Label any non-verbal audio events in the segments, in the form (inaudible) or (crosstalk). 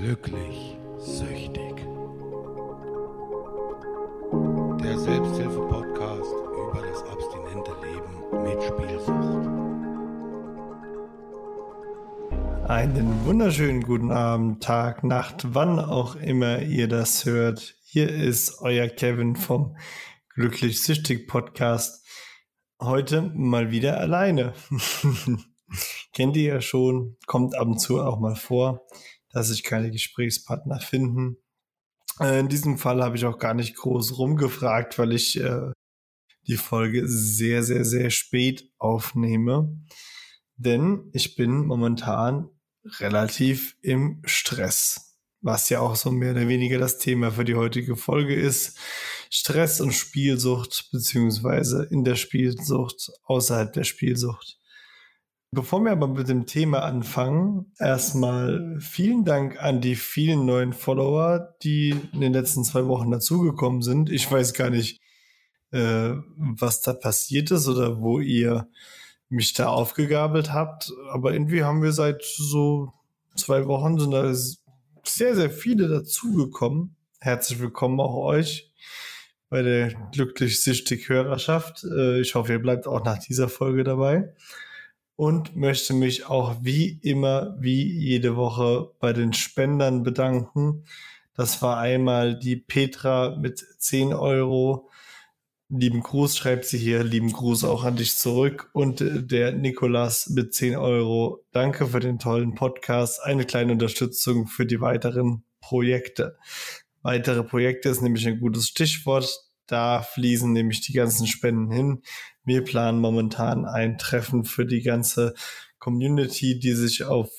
Glücklich süchtig. Der Selbsthilfe-Podcast über das abstinente Leben mit Spielsucht. Einen wunderschönen guten Abend, Tag, Nacht, wann auch immer ihr das hört. Hier ist euer Kevin vom Glücklich Süchtig Podcast. Heute mal wieder alleine. (laughs) Kennt ihr ja schon, kommt ab und zu auch mal vor dass sich keine Gesprächspartner finden. Äh, in diesem Fall habe ich auch gar nicht groß rumgefragt, weil ich äh, die Folge sehr, sehr, sehr spät aufnehme. Denn ich bin momentan relativ im Stress. Was ja auch so mehr oder weniger das Thema für die heutige Folge ist. Stress und Spielsucht, beziehungsweise in der Spielsucht, außerhalb der Spielsucht. Bevor wir aber mit dem Thema anfangen, erstmal vielen Dank an die vielen neuen Follower, die in den letzten zwei Wochen dazugekommen sind. Ich weiß gar nicht, äh, was da passiert ist oder wo ihr mich da aufgegabelt habt. Aber irgendwie haben wir seit so zwei Wochen sind da sehr, sehr viele dazugekommen. Herzlich willkommen auch euch bei der glücklich süchtig Hörerschaft. Äh, ich hoffe, ihr bleibt auch nach dieser Folge dabei und möchte mich auch wie immer, wie jede Woche bei den Spendern bedanken. Das war einmal die Petra mit 10 Euro. Lieben Gruß schreibt sie hier. Lieben Gruß auch an dich zurück. Und äh, der Nikolas mit 10 Euro. Danke für den tollen Podcast. Eine kleine Unterstützung für die weiteren Projekte. Weitere Projekte ist nämlich ein gutes Stichwort. Da fließen nämlich die ganzen Spenden hin. Wir planen momentan ein Treffen für die ganze Community, die sich auf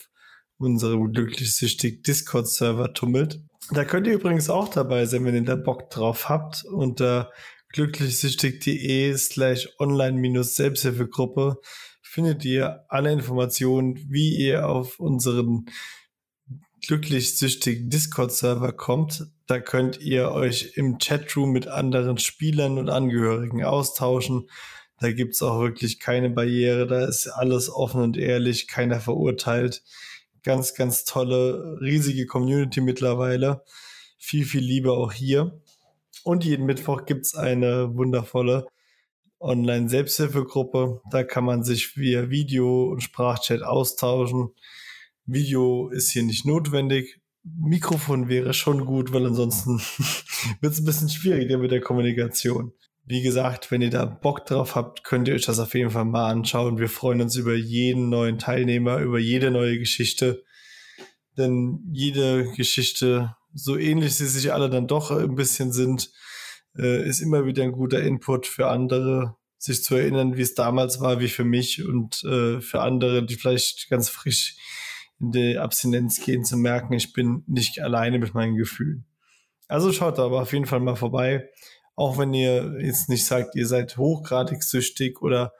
unserem glücklich-süchtig Discord-Server tummelt. Da könnt ihr übrigens auch dabei sein, wenn ihr da Bock drauf habt. Unter glücklichsüchtig.de slash online-selbsthilfegruppe findet ihr alle Informationen, wie ihr auf unseren glücklich-süchtigen Discord-Server kommt. Da könnt ihr euch im Chatroom mit anderen Spielern und Angehörigen austauschen. Da gibt's auch wirklich keine Barriere. Da ist alles offen und ehrlich, keiner verurteilt. Ganz, ganz tolle, riesige Community mittlerweile. Viel, viel Liebe auch hier. Und jeden Mittwoch gibt's eine wundervolle Online-Selbsthilfegruppe. Da kann man sich via Video und Sprachchat austauschen. Video ist hier nicht notwendig. Mikrofon wäre schon gut, weil ansonsten (laughs) wird es ein bisschen schwieriger mit der Kommunikation. Wie gesagt, wenn ihr da Bock drauf habt, könnt ihr euch das auf jeden Fall mal anschauen. Wir freuen uns über jeden neuen Teilnehmer, über jede neue Geschichte. Denn jede Geschichte, so ähnlich sie sich alle dann doch ein bisschen sind, äh, ist immer wieder ein guter Input für andere, sich zu erinnern, wie es damals war, wie für mich und äh, für andere, die vielleicht ganz frisch in die Abstinenz gehen, zu merken, ich bin nicht alleine mit meinen Gefühlen. Also schaut da aber auf jeden Fall mal vorbei. Auch wenn ihr jetzt nicht sagt, ihr seid hochgradig süchtig oder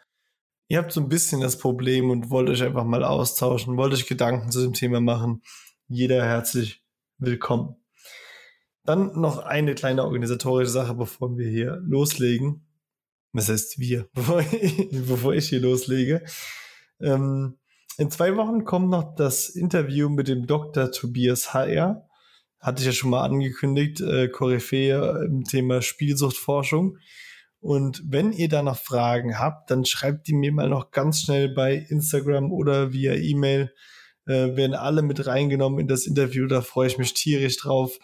ihr habt so ein bisschen das Problem und wollt euch einfach mal austauschen, wollt euch Gedanken zu dem Thema machen. Jeder herzlich willkommen. Dann noch eine kleine organisatorische Sache, bevor wir hier loslegen. Was heißt wir? (laughs) Bevor ich, bevor ich hier loslege. Ähm, in zwei Wochen kommt noch das Interview mit dem Dr. Tobias HR hatte ich ja schon mal angekündigt, äh, Koryphäe im Thema Spielsuchtforschung. Und wenn ihr da noch Fragen habt, dann schreibt die mir mal noch ganz schnell bei Instagram oder via E-Mail. Äh, werden alle mit reingenommen in das Interview, da freue ich mich tierisch drauf.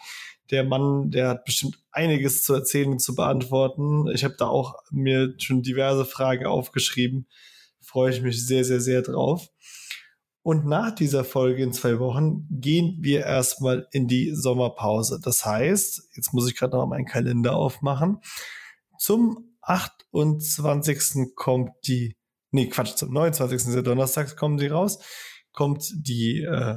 Der Mann, der hat bestimmt einiges zu erzählen und zu beantworten. Ich habe da auch mir schon diverse Fragen aufgeschrieben. Freue ich mich sehr, sehr, sehr drauf. Und nach dieser Folge in zwei Wochen gehen wir erstmal in die Sommerpause. Das heißt, jetzt muss ich gerade noch meinen Kalender aufmachen. Zum 28. kommt die, nee, Quatsch, zum 29. Donnerstag kommen die raus, kommt die äh,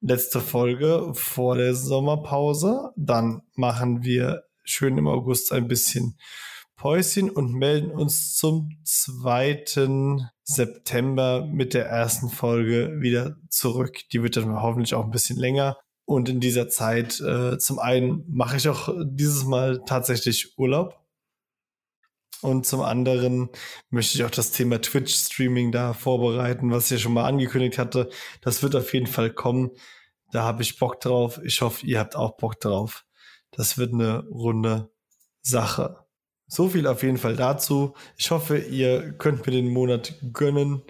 letzte Folge vor der Sommerpause. Dann machen wir schön im August ein bisschen Päuschen und melden uns zum 2. September mit der ersten Folge wieder zurück. Die wird dann hoffentlich auch ein bisschen länger. Und in dieser Zeit, äh, zum einen mache ich auch dieses Mal tatsächlich Urlaub. Und zum anderen möchte ich auch das Thema Twitch-Streaming da vorbereiten, was ich ja schon mal angekündigt hatte. Das wird auf jeden Fall kommen. Da habe ich Bock drauf. Ich hoffe, ihr habt auch Bock drauf. Das wird eine runde Sache. So viel auf jeden Fall dazu. Ich hoffe, ihr könnt mir den Monat gönnen.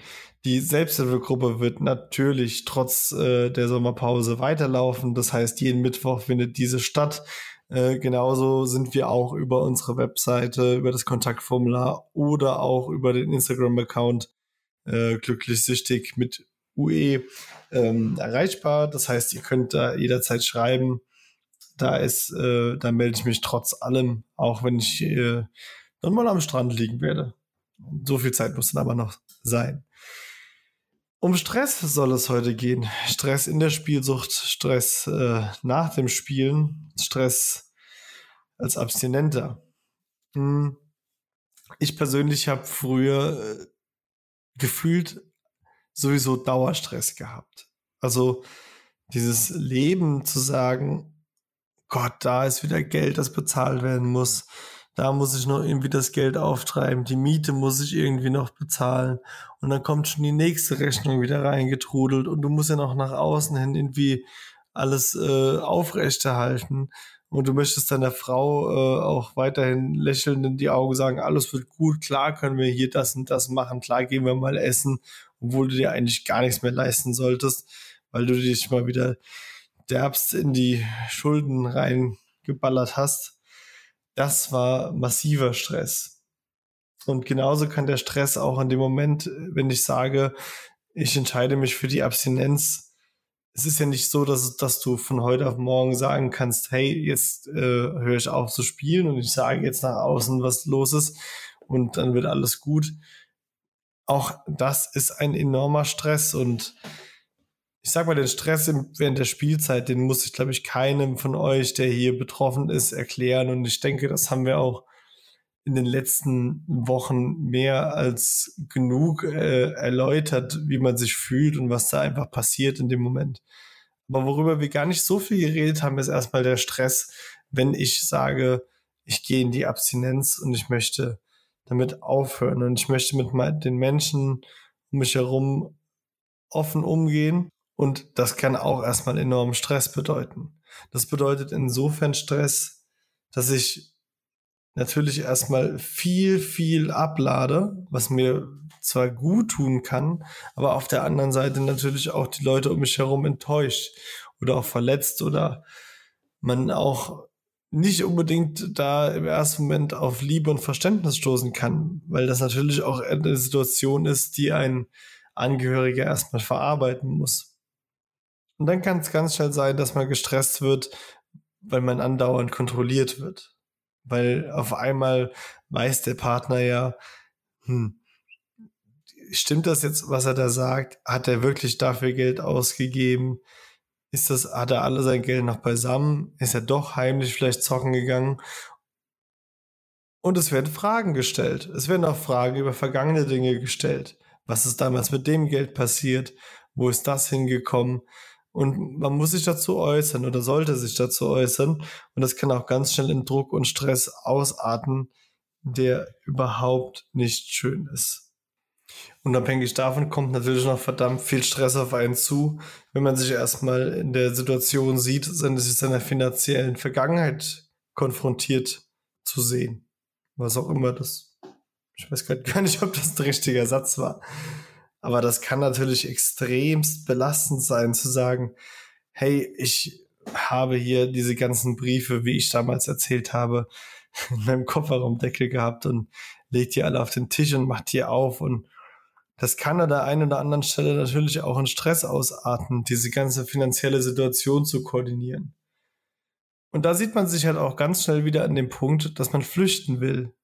Die Selbsthilfegruppe wird natürlich trotz äh, der Sommerpause weiterlaufen. Das heißt, jeden Mittwoch findet diese statt. Äh, genauso sind wir auch über unsere Webseite, über das Kontaktformular oder auch über den Instagram-Account äh, glücklich süchtig mit UE ähm, erreichbar. Das heißt, ihr könnt da jederzeit schreiben. Da ist, äh, da melde ich mich trotz allem, auch wenn ich äh, dann mal am Strand liegen werde. So viel Zeit muss dann aber noch sein. Um Stress soll es heute gehen. Stress in der Spielsucht, Stress äh, nach dem Spielen, Stress als Abstinenter. Hm. Ich persönlich habe früher äh, gefühlt sowieso Dauerstress gehabt. Also dieses Leben zu sagen, Gott, da ist wieder Geld, das bezahlt werden muss. Da muss ich noch irgendwie das Geld auftreiben, die Miete muss ich irgendwie noch bezahlen. Und dann kommt schon die nächste Rechnung wieder reingetrudelt. Und du musst ja noch nach außen hin irgendwie alles äh, aufrechterhalten. Und du möchtest deiner Frau äh, auch weiterhin lächelnd in die Augen sagen, alles wird gut, klar können wir hier das und das machen, klar gehen wir mal essen, obwohl du dir eigentlich gar nichts mehr leisten solltest, weil du dich mal wieder derbst in die Schulden reingeballert hast das war massiver Stress. Und genauso kann der Stress auch in dem Moment, wenn ich sage, ich entscheide mich für die Abstinenz, es ist ja nicht so, dass, dass du von heute auf morgen sagen kannst, hey, jetzt äh, höre ich auf zu spielen und ich sage jetzt nach außen, was los ist und dann wird alles gut. Auch das ist ein enormer Stress und ich sag mal, den Stress während der Spielzeit, den muss ich, glaube ich, keinem von euch, der hier betroffen ist, erklären. Und ich denke, das haben wir auch in den letzten Wochen mehr als genug äh, erläutert, wie man sich fühlt und was da einfach passiert in dem Moment. Aber worüber wir gar nicht so viel geredet haben, ist erstmal der Stress, wenn ich sage, ich gehe in die Abstinenz und ich möchte damit aufhören und ich möchte mit den Menschen um mich herum offen umgehen und das kann auch erstmal enormen Stress bedeuten. Das bedeutet insofern Stress, dass ich natürlich erstmal viel, viel ablade, was mir zwar gut tun kann, aber auf der anderen Seite natürlich auch die Leute um mich herum enttäuscht oder auch verletzt oder man auch nicht unbedingt da im ersten Moment auf Liebe und Verständnis stoßen kann, weil das natürlich auch eine Situation ist, die ein Angehöriger erstmal verarbeiten muss. Und dann kann es ganz schnell sein, dass man gestresst wird, weil man andauernd kontrolliert wird. Weil auf einmal weiß der Partner ja, hm, stimmt das jetzt, was er da sagt? Hat er wirklich dafür Geld ausgegeben? Ist das, hat er alle sein Geld noch beisammen? Ist er doch heimlich vielleicht zocken gegangen? Und es werden Fragen gestellt. Es werden auch Fragen über vergangene Dinge gestellt. Was ist damals mit dem Geld passiert? Wo ist das hingekommen? Und man muss sich dazu äußern oder sollte sich dazu äußern. Und das kann auch ganz schnell in Druck und Stress ausarten, der überhaupt nicht schön ist. Unabhängig davon kommt natürlich noch verdammt viel Stress auf einen zu, wenn man sich erstmal in der Situation sieht, sich seiner finanziellen Vergangenheit konfrontiert zu sehen. Was auch immer das. Ich weiß (laughs) gar nicht, ob das ein richtiger Satz war. Aber das kann natürlich extremst belastend sein, zu sagen, hey, ich habe hier diese ganzen Briefe, wie ich damals erzählt habe, (laughs) in meinem Kofferraumdeckel gehabt und legt die alle auf den Tisch und macht die auf und das kann an der einen oder anderen Stelle natürlich auch in Stress ausarten, diese ganze finanzielle Situation zu koordinieren. Und da sieht man sich halt auch ganz schnell wieder an dem Punkt, dass man flüchten will,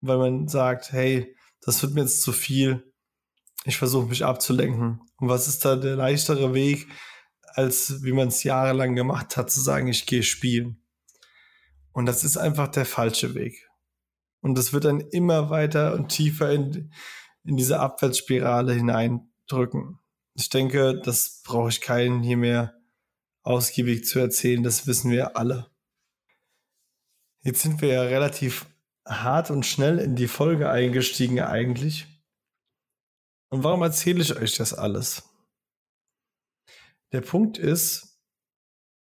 weil man sagt, hey, das wird mir jetzt zu viel, ich versuche mich abzulenken. Und was ist da der leichtere Weg, als wie man es jahrelang gemacht hat, zu sagen, ich gehe spielen. Und das ist einfach der falsche Weg. Und das wird dann immer weiter und tiefer in, in diese Abwärtsspirale hineindrücken. Ich denke, das brauche ich keinen hier mehr ausgiebig zu erzählen, das wissen wir alle. Jetzt sind wir ja relativ hart und schnell in die Folge eingestiegen eigentlich. Und warum erzähle ich euch das alles? Der Punkt ist,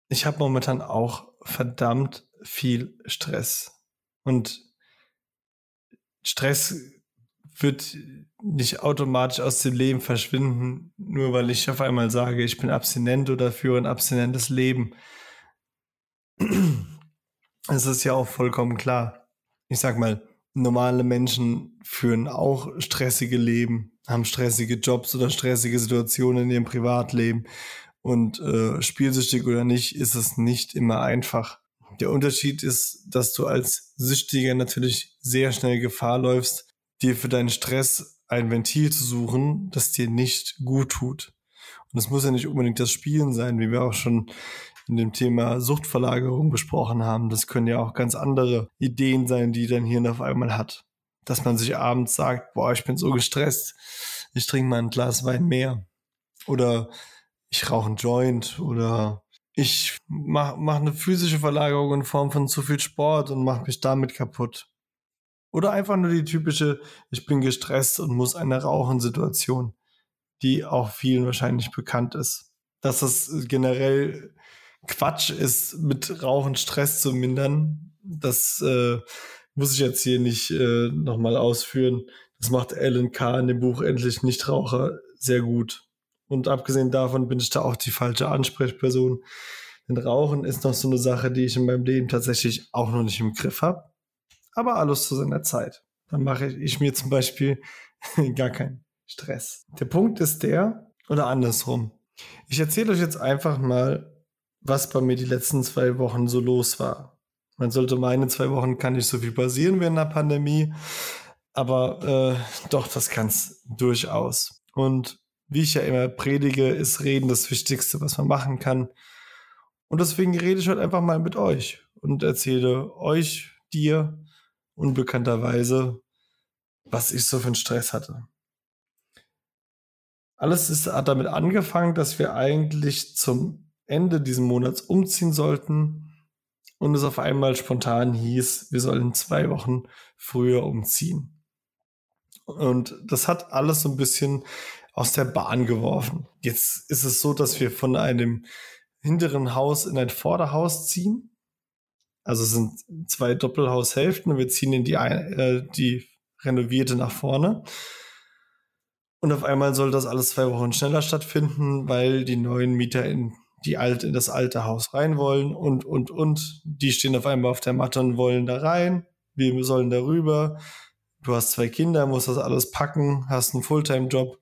ich habe momentan auch verdammt viel Stress. Und Stress wird nicht automatisch aus dem Leben verschwinden, nur weil ich auf einmal sage, ich bin abstinent oder führe ein abstinentes Leben. Es ist ja auch vollkommen klar. Ich sag mal, normale Menschen führen auch stressige Leben, haben stressige Jobs oder stressige Situationen in ihrem Privatleben. Und äh, spielsüchtig oder nicht, ist es nicht immer einfach. Der Unterschied ist, dass du als Süchtiger natürlich sehr schnell Gefahr läufst, dir für deinen Stress ein Ventil zu suchen, das dir nicht gut tut. Und es muss ja nicht unbedingt das Spielen sein, wie wir auch schon in dem Thema Suchtverlagerung besprochen haben. Das können ja auch ganz andere Ideen sein, die dein Hirn auf einmal hat. Dass man sich abends sagt, boah, ich bin so gestresst, ich trinke mal ein Glas Wein mehr. Oder ich rauche einen Joint oder ich mache mach eine physische Verlagerung in Form von zu viel Sport und mache mich damit kaputt. Oder einfach nur die typische, ich bin gestresst und muss eine Rauchen-Situation, die auch vielen wahrscheinlich bekannt ist. Dass das generell Quatsch ist, mit Rauchen Stress zu mindern, das äh, muss ich jetzt hier nicht äh, nochmal ausführen. Das macht Alan K. in dem Buch Endlich Nichtraucher sehr gut. Und abgesehen davon bin ich da auch die falsche Ansprechperson. Denn Rauchen ist noch so eine Sache, die ich in meinem Leben tatsächlich auch noch nicht im Griff habe aber alles zu seiner Zeit. Dann mache ich mir zum Beispiel (laughs) gar keinen Stress. Der Punkt ist der, oder andersrum. Ich erzähle euch jetzt einfach mal, was bei mir die letzten zwei Wochen so los war. Man sollte meinen, zwei Wochen kann nicht so viel passieren während der Pandemie, aber äh, doch, das kann es durchaus. Und wie ich ja immer predige, ist Reden das Wichtigste, was man machen kann. Und deswegen rede ich heute einfach mal mit euch und erzähle euch, dir, unbekannterweise, was ich so für einen Stress hatte. Alles ist, hat damit angefangen, dass wir eigentlich zum Ende dieses Monats umziehen sollten und es auf einmal spontan hieß, wir sollen zwei Wochen früher umziehen. Und das hat alles so ein bisschen aus der Bahn geworfen. Jetzt ist es so, dass wir von einem hinteren Haus in ein Vorderhaus ziehen also es sind zwei Doppelhaushälften und wir ziehen in die, äh, die renovierte nach vorne. Und auf einmal soll das alles zwei Wochen schneller stattfinden, weil die neuen Mieter in die alte, in das alte Haus rein wollen und, und, und. Die stehen auf einmal auf der Matte und wollen da rein. Wir sollen darüber. Du hast zwei Kinder, musst das alles packen, hast einen Fulltime-Job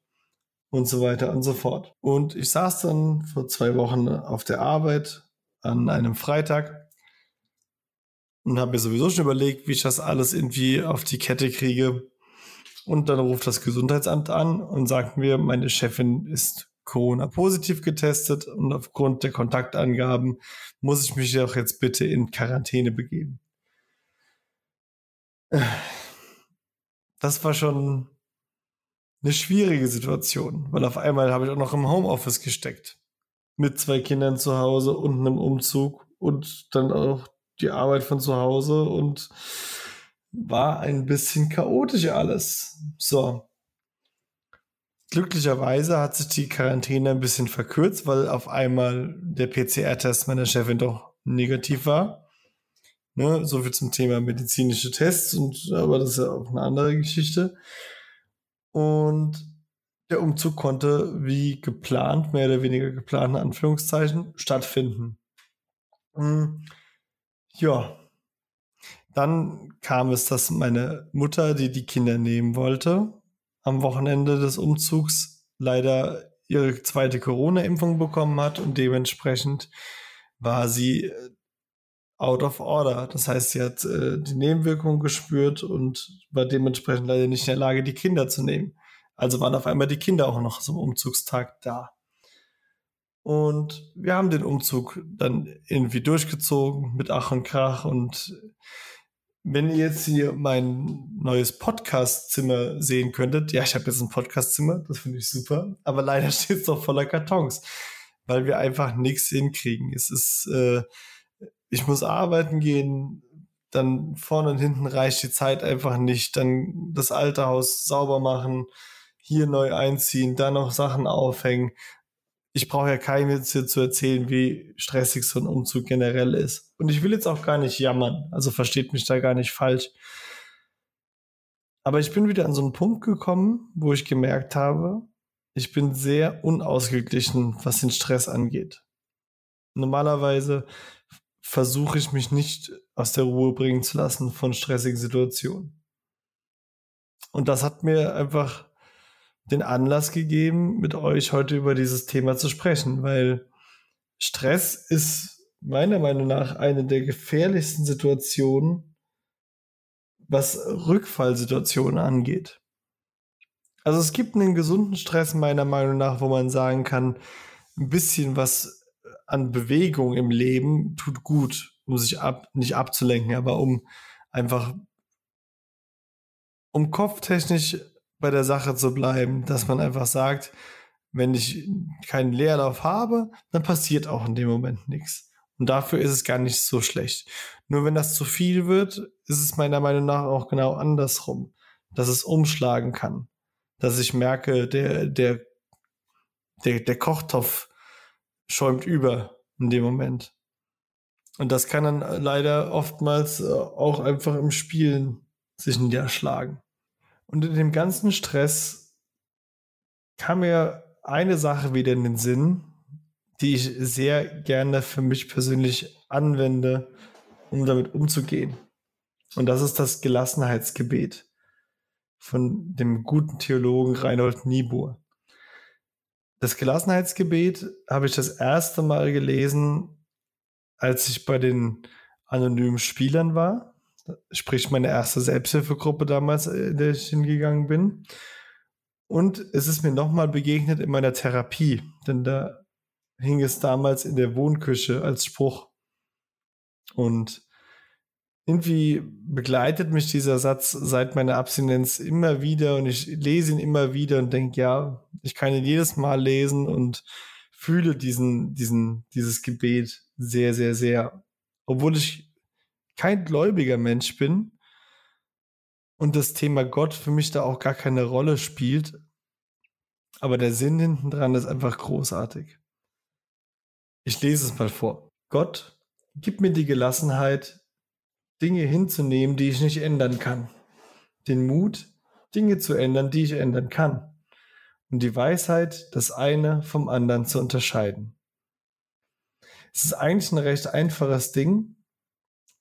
und so weiter und so fort. Und ich saß dann vor zwei Wochen auf der Arbeit an einem Freitag und habe mir sowieso schon überlegt, wie ich das alles irgendwie auf die Kette kriege. Und dann ruft das Gesundheitsamt an und sagt mir, meine Chefin ist Corona-positiv getestet und aufgrund der Kontaktangaben muss ich mich doch jetzt bitte in Quarantäne begeben. Das war schon eine schwierige Situation, weil auf einmal habe ich auch noch im Homeoffice gesteckt. Mit zwei Kindern zu Hause und einem Umzug und dann auch die Arbeit von zu Hause und war ein bisschen chaotisch alles. So. Glücklicherweise hat sich die Quarantäne ein bisschen verkürzt, weil auf einmal der PCR-Test meiner Chefin doch negativ war. Ne, so viel zum Thema medizinische Tests und aber das ist ja auch eine andere Geschichte. Und der Umzug konnte wie geplant, mehr oder weniger geplant, in Anführungszeichen, stattfinden. Hm. Ja. Dann kam es, dass meine Mutter, die die Kinder nehmen wollte, am Wochenende des Umzugs leider ihre zweite Corona-Impfung bekommen hat und dementsprechend war sie äh, out of order. Das heißt, sie hat äh, die Nebenwirkungen gespürt und war dementsprechend leider nicht in der Lage, die Kinder zu nehmen. Also waren auf einmal die Kinder auch noch zum Umzugstag da. Und wir haben den Umzug dann irgendwie durchgezogen mit Ach und Krach. Und wenn ihr jetzt hier mein neues Podcastzimmer sehen könntet, ja, ich habe jetzt ein Podcastzimmer, das finde ich super, aber leider (laughs) steht es doch voller Kartons, weil wir einfach nichts hinkriegen. Es ist, äh, ich muss arbeiten gehen, dann vorne und hinten reicht die Zeit einfach nicht, dann das alte Haus sauber machen, hier neu einziehen, da noch Sachen aufhängen ich brauche ja keinem jetzt hier zu erzählen, wie stressig so ein Umzug generell ist. Und ich will jetzt auch gar nicht jammern, also versteht mich da gar nicht falsch. Aber ich bin wieder an so einen Punkt gekommen, wo ich gemerkt habe, ich bin sehr unausgeglichen, was den Stress angeht. Normalerweise versuche ich mich nicht aus der Ruhe bringen zu lassen von stressigen Situationen. Und das hat mir einfach den Anlass gegeben, mit euch heute über dieses Thema zu sprechen, weil Stress ist meiner Meinung nach eine der gefährlichsten Situationen, was Rückfallsituationen angeht. Also es gibt einen gesunden Stress meiner Meinung nach, wo man sagen kann, ein bisschen was an Bewegung im Leben tut gut, um sich ab, nicht abzulenken, aber um einfach, um kopftechnisch bei der Sache zu bleiben, dass man einfach sagt, wenn ich keinen Leerlauf habe, dann passiert auch in dem Moment nichts. Und dafür ist es gar nicht so schlecht. Nur wenn das zu viel wird, ist es meiner Meinung nach auch genau andersrum, dass es umschlagen kann. Dass ich merke, der, der, der, der Kochtopf schäumt über in dem Moment. Und das kann dann leider oftmals äh, auch einfach im Spielen sich niederschlagen. Und in dem ganzen Stress kam mir eine Sache wieder in den Sinn, die ich sehr gerne für mich persönlich anwende, um damit umzugehen. Und das ist das Gelassenheitsgebet von dem guten Theologen Reinhold Niebuhr. Das Gelassenheitsgebet habe ich das erste Mal gelesen, als ich bei den anonymen Spielern war. Sprich, meine erste Selbsthilfegruppe damals, in der ich hingegangen bin. Und es ist mir nochmal begegnet in meiner Therapie, denn da hing es damals in der Wohnküche als Spruch. Und irgendwie begleitet mich dieser Satz seit meiner Abstinenz immer wieder und ich lese ihn immer wieder und denke, ja, ich kann ihn jedes Mal lesen und fühle diesen, diesen, dieses Gebet sehr, sehr, sehr. Obwohl ich kein gläubiger Mensch bin und das Thema Gott für mich da auch gar keine Rolle spielt. Aber der Sinn hinten dran ist einfach großartig. Ich lese es mal vor. Gott, gib mir die Gelassenheit, Dinge hinzunehmen, die ich nicht ändern kann. Den Mut, Dinge zu ändern, die ich ändern kann. Und die Weisheit, das eine vom anderen zu unterscheiden. Es ist eigentlich ein recht einfaches Ding.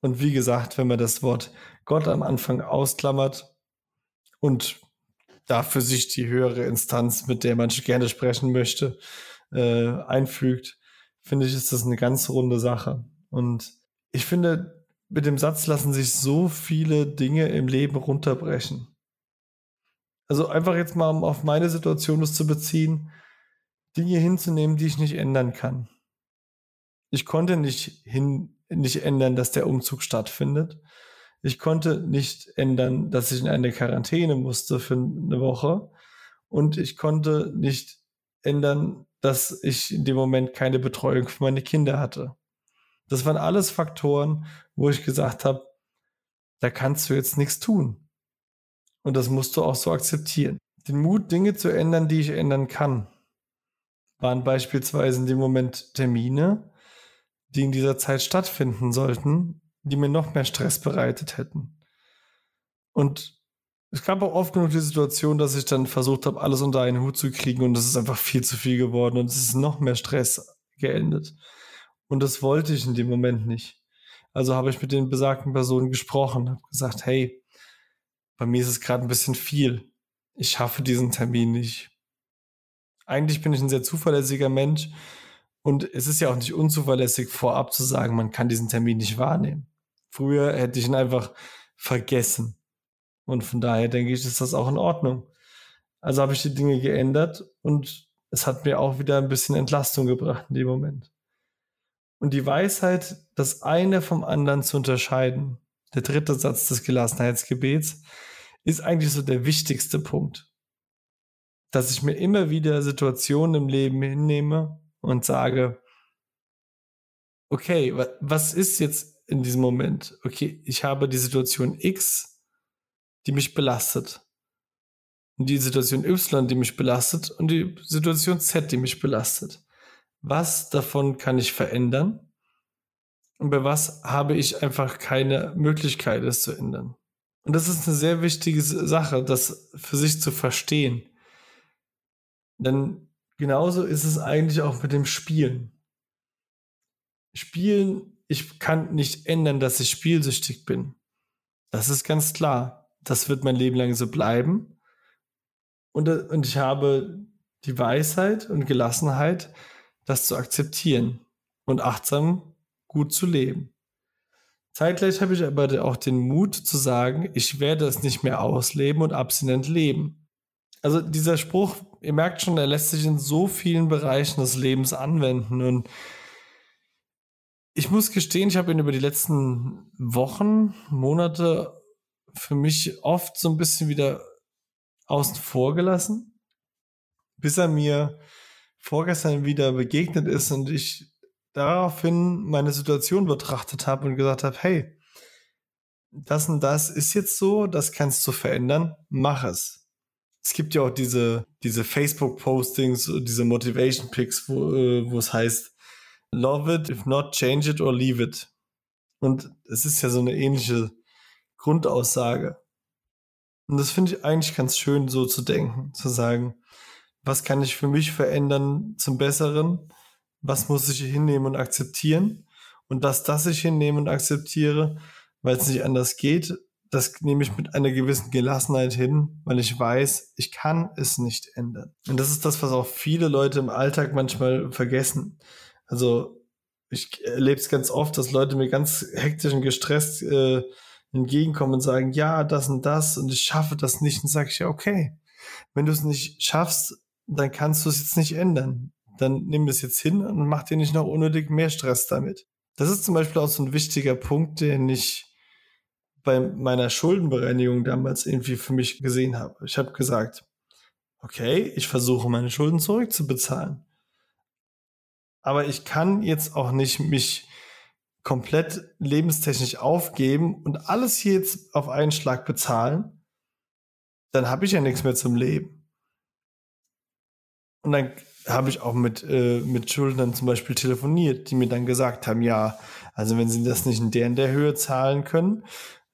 Und wie gesagt, wenn man das Wort Gott am Anfang ausklammert und dafür sich die höhere Instanz, mit der man gerne sprechen möchte, äh, einfügt, finde ich, ist das eine ganz runde Sache. Und ich finde, mit dem Satz lassen sich so viele Dinge im Leben runterbrechen. Also einfach jetzt mal, um auf meine Situation das zu beziehen, Dinge hinzunehmen, die ich nicht ändern kann. Ich konnte nicht hin, nicht ändern, dass der Umzug stattfindet. Ich konnte nicht ändern, dass ich in eine Quarantäne musste für eine Woche. Und ich konnte nicht ändern, dass ich in dem Moment keine Betreuung für meine Kinder hatte. Das waren alles Faktoren, wo ich gesagt habe, da kannst du jetzt nichts tun. Und das musst du auch so akzeptieren. Den Mut, Dinge zu ändern, die ich ändern kann, waren beispielsweise in dem Moment Termine, die in dieser Zeit stattfinden sollten, die mir noch mehr Stress bereitet hätten. Und es gab auch oft genug die Situation, dass ich dann versucht habe, alles unter einen Hut zu kriegen und es ist einfach viel zu viel geworden und es ist noch mehr Stress geendet. Und das wollte ich in dem Moment nicht. Also habe ich mit den besagten Personen gesprochen, habe gesagt, hey, bei mir ist es gerade ein bisschen viel. Ich schaffe diesen Termin nicht. Eigentlich bin ich ein sehr zuverlässiger Mensch und es ist ja auch nicht unzuverlässig vorab zu sagen, man kann diesen Termin nicht wahrnehmen. Früher hätte ich ihn einfach vergessen. Und von daher denke ich, ist das auch in Ordnung. Also habe ich die Dinge geändert und es hat mir auch wieder ein bisschen Entlastung gebracht in dem Moment. Und die Weisheit, das eine vom anderen zu unterscheiden, der dritte Satz des Gelassenheitsgebets, ist eigentlich so der wichtigste Punkt. Dass ich mir immer wieder Situationen im Leben hinnehme und sage, okay, was ist jetzt in diesem Moment? Okay, ich habe die Situation X, die mich belastet. Und die Situation Y, die mich belastet und die Situation Z, die mich belastet. was davon kann ich verändern und bei was habe ich einfach keine Möglichkeit, es zu ändern. Und das ist eine sehr wichtige Sache, das für sich zu verstehen. Denn genauso ist es eigentlich auch mit dem Spielen. Spielen, ich kann nicht ändern, dass ich spielsüchtig bin. Das ist ganz klar. Das wird mein Leben lang so bleiben. Und, und ich habe die Weisheit und Gelassenheit, das zu akzeptieren und achtsam gut zu leben. Zeitgleich habe ich aber auch den Mut zu sagen, ich werde es nicht mehr ausleben und abstinent leben. Also dieser Spruch, ihr merkt schon, er lässt sich in so vielen Bereichen des Lebens anwenden und ich muss gestehen, ich habe ihn über die letzten Wochen, Monate für mich oft so ein bisschen wieder außen vor gelassen, bis er mir vorgestern wieder begegnet ist und ich daraufhin meine Situation betrachtet habe und gesagt habe, hey, das und das ist jetzt so, das kannst du verändern, mach es. Es gibt ja auch diese, diese Facebook-Postings, diese Motivation-Picks, wo, äh, wo es heißt, love it, if not, change it or leave it. Und es ist ja so eine ähnliche Grundaussage. Und das finde ich eigentlich ganz schön, so zu denken, zu sagen, was kann ich für mich verändern zum Besseren? Was muss ich hinnehmen und akzeptieren? Und dass das ich hinnehme und akzeptiere, weil es nicht anders geht, das nehme ich mit einer gewissen Gelassenheit hin, weil ich weiß, ich kann es nicht ändern. Und das ist das, was auch viele Leute im Alltag manchmal vergessen. Also ich erlebe es ganz oft, dass Leute mir ganz hektisch und gestresst äh, entgegenkommen und sagen, ja, das und das und ich schaffe das nicht. Und sage ich, ja, okay, wenn du es nicht schaffst, dann kannst du es jetzt nicht ändern. Dann nimm es jetzt hin und mach dir nicht noch unnötig mehr Stress damit. Das ist zum Beispiel auch so ein wichtiger Punkt, den ich bei meiner Schuldenbereinigung damals irgendwie für mich gesehen habe. Ich habe gesagt, okay, ich versuche meine Schulden zurückzubezahlen. Aber ich kann jetzt auch nicht mich komplett lebenstechnisch aufgeben und alles jetzt auf einen Schlag bezahlen. Dann habe ich ja nichts mehr zum Leben. Und dann habe ich auch mit, äh, mit Schuldnern zum Beispiel telefoniert, die mir dann gesagt haben, ja, also wenn sie das nicht in der in der Höhe zahlen können,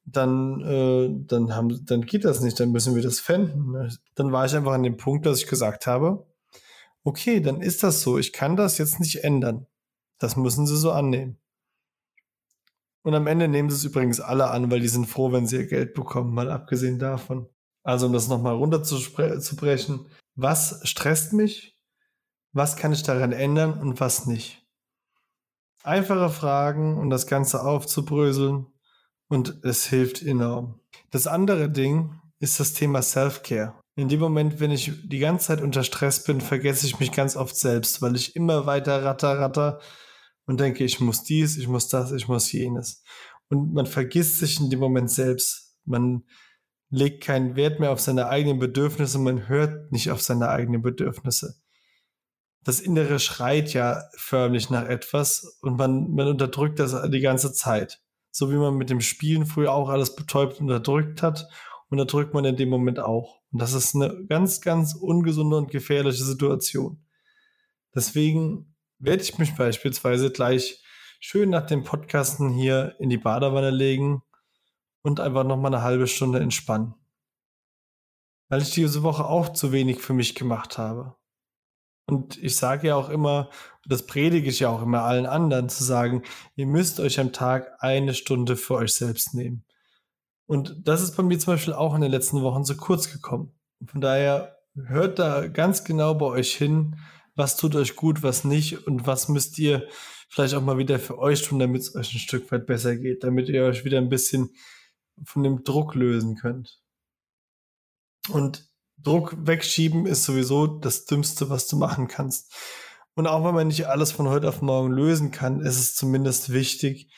dann, äh, dann, haben, dann geht das nicht, dann müssen wir das fänden. Dann war ich einfach an dem Punkt, dass ich gesagt habe, okay, dann ist das so, ich kann das jetzt nicht ändern. Das müssen sie so annehmen. Und am Ende nehmen sie es übrigens alle an, weil die sind froh, wenn sie ihr Geld bekommen, mal abgesehen davon. Also um das nochmal runterzubrechen, was stresst mich? Was kann ich daran ändern und was nicht? Einfache Fragen und das Ganze aufzubröseln und es hilft enorm. Das andere Ding ist das Thema Self-Care. In dem Moment, wenn ich die ganze Zeit unter Stress bin, vergesse ich mich ganz oft selbst, weil ich immer weiter ratter, ratter und denke, ich muss dies, ich muss das, ich muss jenes. Und man vergisst sich in dem Moment selbst. Man legt keinen Wert mehr auf seine eigenen Bedürfnisse, man hört nicht auf seine eigenen Bedürfnisse. Das Innere schreit ja förmlich nach etwas und man, man unterdrückt das die ganze Zeit so wie man mit dem Spielen früher auch alles betäubt und unterdrückt hat, unterdrückt man in dem Moment auch. Und das ist eine ganz, ganz ungesunde und gefährliche Situation. Deswegen werde ich mich beispielsweise gleich schön nach dem Podcasten hier in die Badewanne legen und einfach nochmal eine halbe Stunde entspannen. Weil ich diese Woche auch zu wenig für mich gemacht habe. Und ich sage ja auch immer, das predige ich ja auch immer allen anderen, zu sagen, ihr müsst euch am Tag eine Stunde für euch selbst nehmen. Und das ist bei mir zum Beispiel auch in den letzten Wochen so kurz gekommen. Von daher hört da ganz genau bei euch hin, was tut euch gut, was nicht und was müsst ihr vielleicht auch mal wieder für euch tun, damit es euch ein Stück weit besser geht, damit ihr euch wieder ein bisschen von dem Druck lösen könnt. Und Druck wegschieben ist sowieso das Dümmste, was du machen kannst. Und auch wenn man nicht alles von heute auf morgen lösen kann, ist es zumindest wichtig,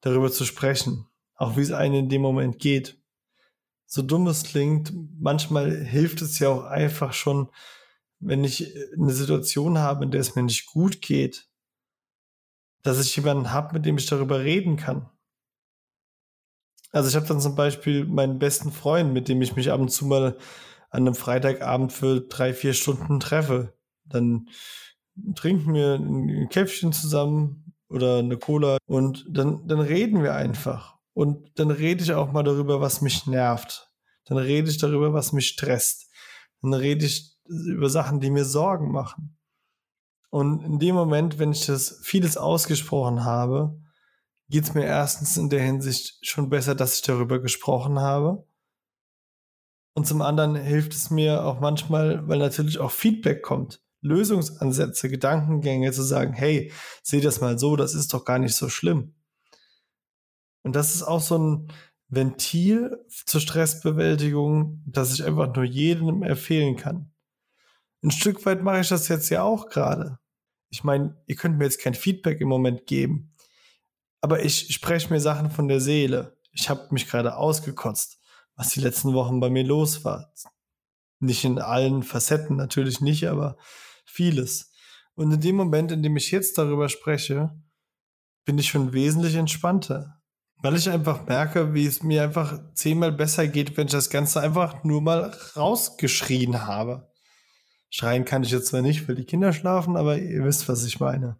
darüber zu sprechen. Auch wie es einem in dem Moment geht. So dumm es klingt, manchmal hilft es ja auch einfach schon, wenn ich eine Situation habe, in der es mir nicht gut geht, dass ich jemanden habe, mit dem ich darüber reden kann. Also ich habe dann zum Beispiel meinen besten Freund, mit dem ich mich ab und zu mal an einem Freitagabend für drei, vier Stunden treffe. Dann trinken wir ein Käffchen zusammen oder eine Cola und dann, dann reden wir einfach. Und dann rede ich auch mal darüber, was mich nervt. Dann rede ich darüber, was mich stresst. Dann rede ich über Sachen, die mir Sorgen machen. Und in dem Moment, wenn ich das vieles ausgesprochen habe, geht es mir erstens in der Hinsicht schon besser, dass ich darüber gesprochen habe. Und zum anderen hilft es mir auch manchmal, weil natürlich auch Feedback kommt, Lösungsansätze, Gedankengänge zu sagen, hey, seh das mal so, das ist doch gar nicht so schlimm. Und das ist auch so ein Ventil zur Stressbewältigung, das ich einfach nur jedem empfehlen kann. Ein Stück weit mache ich das jetzt ja auch gerade. Ich meine, ihr könnt mir jetzt kein Feedback im Moment geben, aber ich spreche mir Sachen von der Seele. Ich habe mich gerade ausgekotzt was die letzten Wochen bei mir los war. Nicht in allen Facetten, natürlich nicht, aber vieles. Und in dem Moment, in dem ich jetzt darüber spreche, bin ich schon wesentlich entspannter. Weil ich einfach merke, wie es mir einfach zehnmal besser geht, wenn ich das Ganze einfach nur mal rausgeschrien habe. Schreien kann ich jetzt zwar nicht, weil die Kinder schlafen, aber ihr wisst, was ich meine.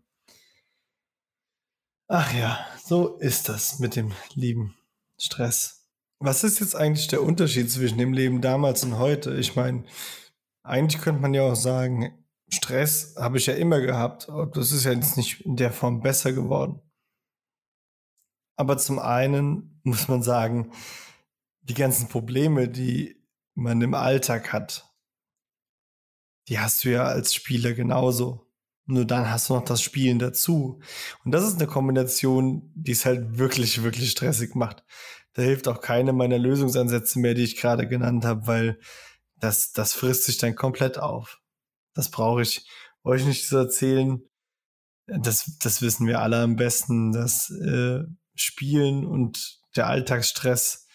Ach ja, so ist das mit dem lieben Stress. Was ist jetzt eigentlich der Unterschied zwischen dem Leben damals und heute? Ich meine, eigentlich könnte man ja auch sagen, Stress habe ich ja immer gehabt. Das ist ja jetzt nicht in der Form besser geworden. Aber zum einen muss man sagen, die ganzen Probleme, die man im Alltag hat, die hast du ja als Spieler genauso. Nur dann hast du noch das Spielen dazu. Und das ist eine Kombination, die es halt wirklich, wirklich stressig macht da hilft auch keine meiner Lösungsansätze mehr, die ich gerade genannt habe, weil das, das frisst sich dann komplett auf. Das brauche ich euch nicht zu erzählen. Das, das wissen wir alle am besten, dass äh, Spielen und der Alltagsstress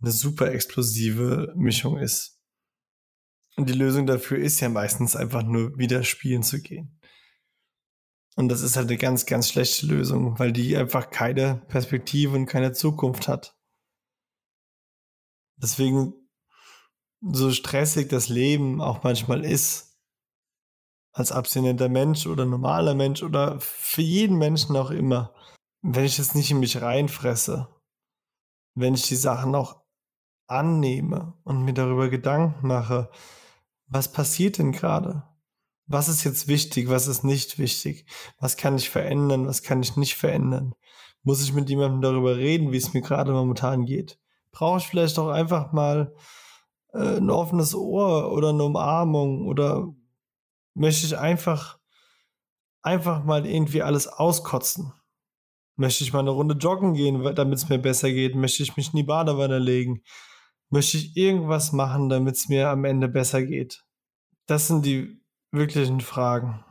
eine super explosive Mischung ist. Und die Lösung dafür ist ja meistens einfach nur wieder spielen zu gehen. Und das ist halt eine ganz, ganz schlechte Lösung, weil die einfach keine Perspektive und keine Zukunft hat. Deswegen, so stressig das Leben auch manchmal ist, als abstinenter Mensch oder normaler Mensch oder für jeden Menschen auch immer, wenn ich es nicht in mich reinfresse, wenn ich die Sachen auch annehme und mir darüber Gedanken mache, was passiert denn gerade? Was ist jetzt wichtig, was ist nicht wichtig? Was kann ich verändern, was kann ich nicht verändern? Muss ich mit jemandem darüber reden, wie es mir gerade momentan geht? Brauche ich vielleicht auch einfach mal äh, ein offenes Ohr oder eine Umarmung oder möchte ich einfach, einfach mal irgendwie alles auskotzen? Möchte ich mal eine Runde joggen gehen, damit es mir besser geht? Möchte ich mich in die Badewanne legen? Möchte ich irgendwas machen, damit es mir am Ende besser geht? Das sind die wirklichen Fragen.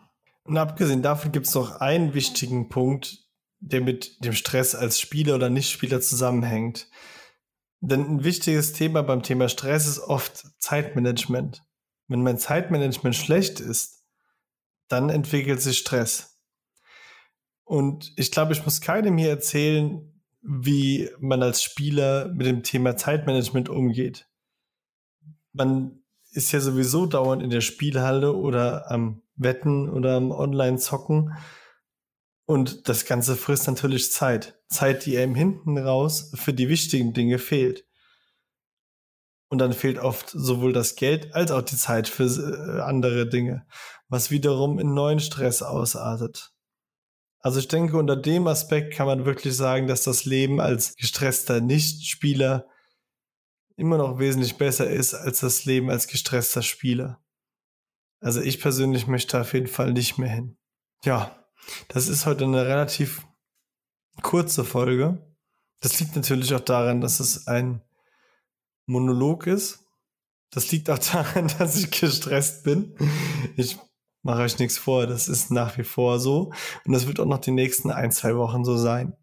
Und abgesehen davon gibt es noch einen wichtigen Punkt, der mit dem Stress als Spieler oder Nichtspieler zusammenhängt. Denn ein wichtiges Thema beim Thema Stress ist oft Zeitmanagement. Wenn mein Zeitmanagement schlecht ist, dann entwickelt sich Stress. Und ich glaube, ich muss keinem hier erzählen, wie man als Spieler mit dem Thema Zeitmanagement umgeht. Man ist ja sowieso dauernd in der Spielhalle oder am Wetten oder am Online-Zocken und das Ganze frisst natürlich Zeit. Zeit, die einem hinten raus für die wichtigen Dinge fehlt. Und dann fehlt oft sowohl das Geld als auch die Zeit für äh, andere Dinge, was wiederum in neuen Stress ausartet. Also ich denke, unter dem Aspekt kann man wirklich sagen, dass das Leben als gestresster Nichtspieler immer noch wesentlich besser ist als das Leben als gestresster Spieler. Also ich persönlich möchte auf jeden Fall nicht mehr hin. Ja, das ist heute eine relativ kurze Folge. Das liegt natürlich auch daran, dass es ein Monolog ist. Das liegt auch (laughs) daran, dass ich gestresst bin. Ich mache euch nichts vor, das ist nach wie vor so. Und das wird auch noch die nächsten ein, zwei Wochen so sein.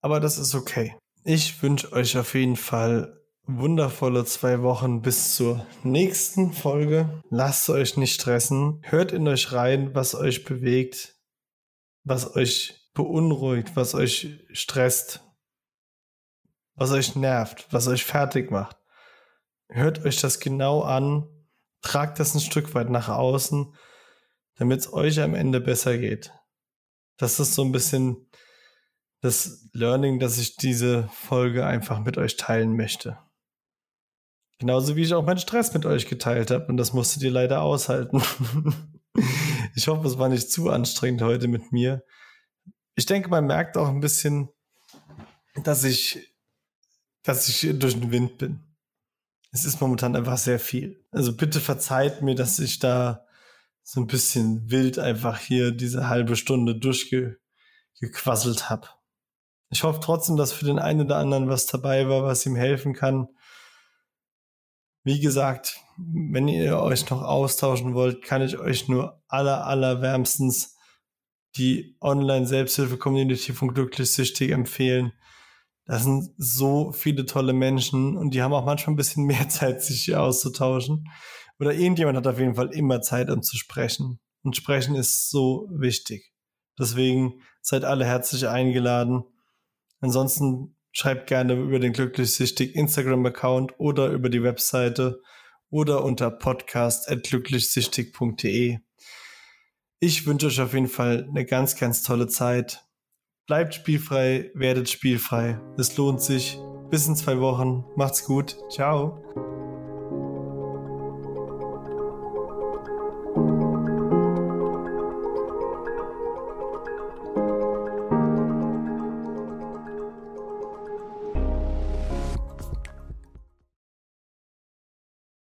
Aber das ist okay. Ich wünsche euch auf jeden Fall wundervolle zwei Wochen bis zur nächsten Folge. Lasst euch nicht stressen. Hört in euch rein, was euch bewegt, was euch beunruhigt, was euch stresst, was euch nervt, was euch fertig macht. Hört euch das genau an, tragt das ein Stück weit nach außen, damit es euch am Ende besser geht. Das ist so ein bisschen das Learning, dass ich diese Folge einfach mit euch teilen möchte. Genauso wie ich auch meinen Stress mit euch geteilt habe und das musstet ihr leider aushalten. (laughs) ich hoffe, es war nicht zu anstrengend heute mit mir. Ich denke, man merkt auch ein bisschen, dass ich, dass ich durch den Wind bin. Es ist momentan einfach sehr viel. Also bitte verzeiht mir, dass ich da so ein bisschen wild einfach hier diese halbe Stunde durchgequasselt habe. Ich hoffe trotzdem, dass für den einen oder anderen was dabei war, was ihm helfen kann. Wie gesagt, wenn ihr euch noch austauschen wollt, kann ich euch nur aller, aller wärmstens die Online-Selbsthilfe-Community von Glücklich empfehlen. Das sind so viele tolle Menschen und die haben auch manchmal ein bisschen (laughs) mehr Zeit, sich hier auszutauschen. Oder irgendjemand hat auf jeden Fall immer Zeit, um zu sprechen. Und sprechen ist so wichtig. Deswegen seid alle herzlich eingeladen. Ansonsten Schreibt gerne über den glücklichsüchtig Instagram-Account oder über die Webseite oder unter podcast.glücklichsüchtig.de. Ich wünsche euch auf jeden Fall eine ganz, ganz tolle Zeit. Bleibt spielfrei, werdet spielfrei. Es lohnt sich. Bis in zwei Wochen. Macht's gut. Ciao.